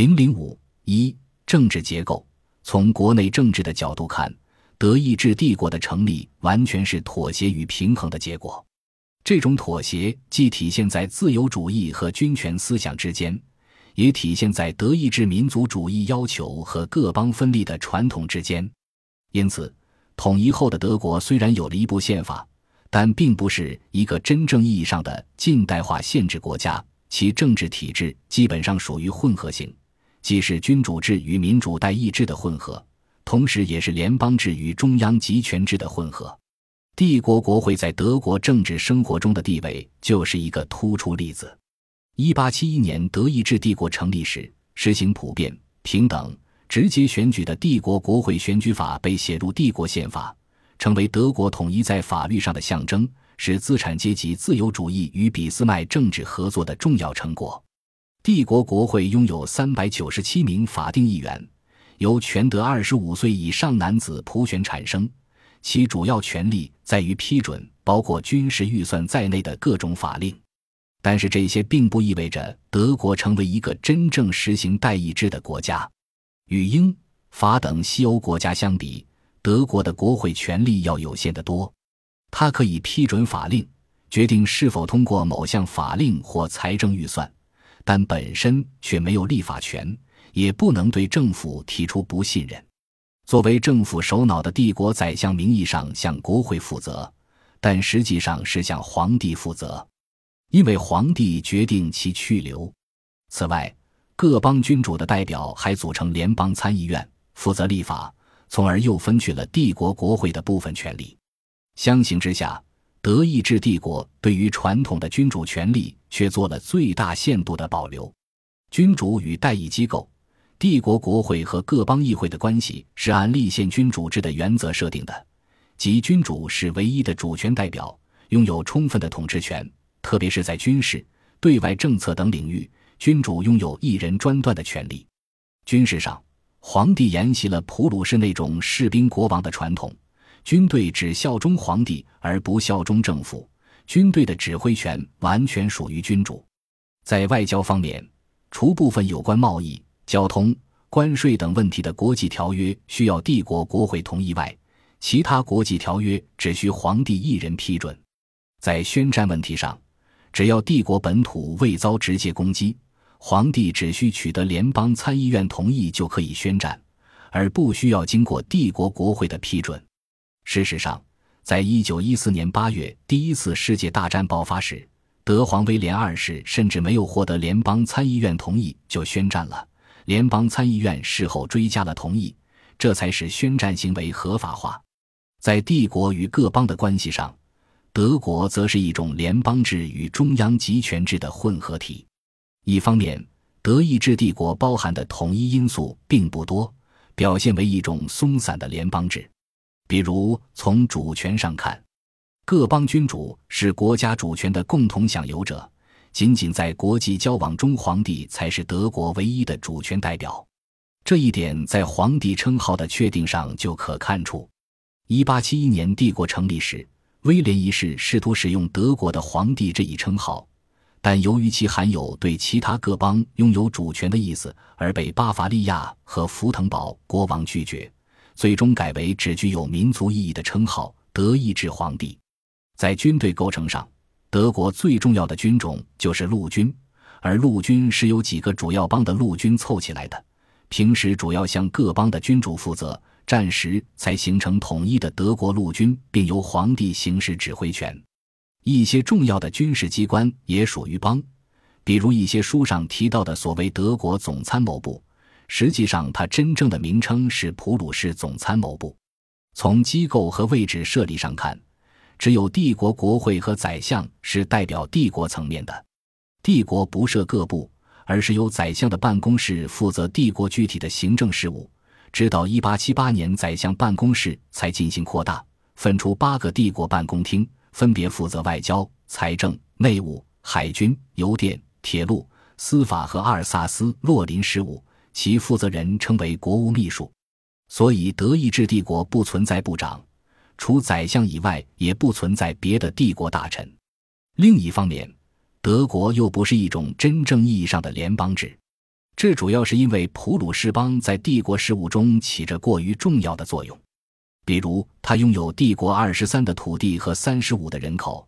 零零五一政治结构，从国内政治的角度看，德意志帝国的成立完全是妥协与平衡的结果。这种妥协既体现在自由主义和军权思想之间，也体现在德意志民族主义要求和各邦分立的传统之间。因此，统一后的德国虽然有了一部宪法，但并不是一个真正意义上的近代化宪制国家，其政治体制基本上属于混合型。既是君主制与民主代议制的混合，同时也是联邦制与中央集权制的混合。帝国国会在德国政治生活中的地位就是一个突出例子。一八七一年德意志帝国成立时，实行普遍、平等、直接选举的帝国国会选举法被写入帝国宪法，成为德国统一在法律上的象征，是资产阶级自由主义与俾斯麦政治合作的重要成果。帝国国会拥有三百九十七名法定议员，由全德二十五岁以上男子普选产生，其主要权力在于批准包括军事预算在内的各种法令。但是这些并不意味着德国成为一个真正实行代议制的国家。与英法等西欧国家相比，德国的国会权力要有限得多。它可以批准法令，决定是否通过某项法令或财政预算。但本身却没有立法权，也不能对政府提出不信任。作为政府首脑的帝国宰相，名义上向国会负责，但实际上是向皇帝负责，因为皇帝决定其去留。此外，各邦君主的代表还组成联邦参议院，负责立法，从而又分去了帝国国会的部分权力。相形之下，德意志帝国对于传统的君主权力却做了最大限度的保留。君主与代议机构、帝国国会和各邦议会的关系是按立宪君主制的原则设定的，即君主是唯一的主权代表，拥有充分的统治权，特别是在军事、对外政策等领域，君主拥有一人专断的权利。军事上，皇帝沿袭了普鲁士那种士兵国王的传统。军队只效忠皇帝而不效忠政府，军队的指挥权完全属于君主。在外交方面，除部分有关贸易、交通、关税等问题的国际条约需要帝国国会同意外，其他国际条约只需皇帝一人批准。在宣战问题上，只要帝国本土未遭直接攻击，皇帝只需取得联邦参议院同意就可以宣战，而不需要经过帝国国会的批准。事实上，在一九一四年八月第一次世界大战爆发时，德皇威廉二世甚至没有获得联邦参议院同意就宣战了。联邦参议院事后追加了同意，这才使宣战行为合法化。在帝国与各邦的关系上，德国则是一种联邦制与中央集权制的混合体。一方面，德意志帝国包含的统一因素并不多，表现为一种松散的联邦制。比如，从主权上看，各邦君主是国家主权的共同享有者，仅仅在国际交往中，皇帝才是德国唯一的主权代表。这一点在皇帝称号的确定上就可看出。一八七一年帝国成立时，威廉一世试图使用德国的皇帝这一称号，但由于其含有对其他各邦拥有主权的意思，而被巴伐利亚和福腾堡国王拒绝。最终改为只具有民族意义的称号“德意志皇帝”。在军队构成上，德国最重要的军种就是陆军，而陆军是由几个主要邦的陆军凑起来的。平时主要向各邦的君主负责，战时才形成统一的德国陆军，并由皇帝行使指挥权。一些重要的军事机关也属于邦，比如一些书上提到的所谓德国总参谋部。实际上，它真正的名称是普鲁士总参谋部。从机构和位置设立上看，只有帝国国会和宰相是代表帝国层面的。帝国不设各部，而是由宰相的办公室负责帝国具体的行政事务。直到1878年，宰相办公室才进行扩大，分出八个帝国办公厅，分别负责外交、财政、内务、海军、邮电、铁路、司法和阿尔萨斯、洛林事务。其负责人称为国务秘书，所以德意志帝国不存在部长，除宰相以外，也不存在别的帝国大臣。另一方面，德国又不是一种真正意义上的联邦制，这主要是因为普鲁士邦在帝国事务中起着过于重要的作用，比如它拥有帝国二十三的土地和三十五的人口，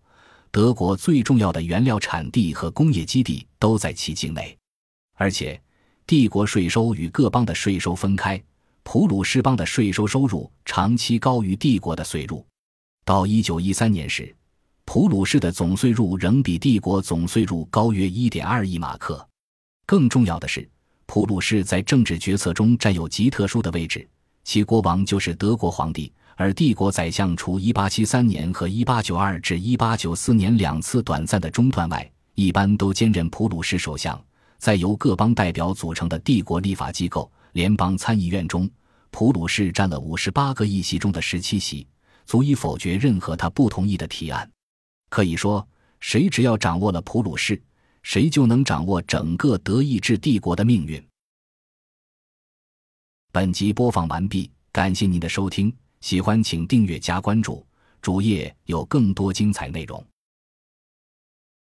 德国最重要的原料产地和工业基地都在其境内，而且帝国税收与各邦的税收分开，普鲁士邦的税收收入长期高于帝国的税入。到一九一三年时，普鲁士的总税入仍比帝国总税入高约一点二亿马克。更重要的是，普鲁士在政治决策中占有极特殊的位置，其国王就是德国皇帝，而帝国宰相除一八七三年和一八九二至一八九四年两次短暂的中断外，一般都兼任普鲁士首相。在由各邦代表组成的帝国立法机构——联邦参议院中，普鲁士占了五十八个议席中的十七席，足以否决任何他不同意的提案。可以说，谁只要掌握了普鲁士，谁就能掌握整个德意志帝国的命运。本集播放完毕，感谢您的收听，喜欢请订阅加关注，主页有更多精彩内容。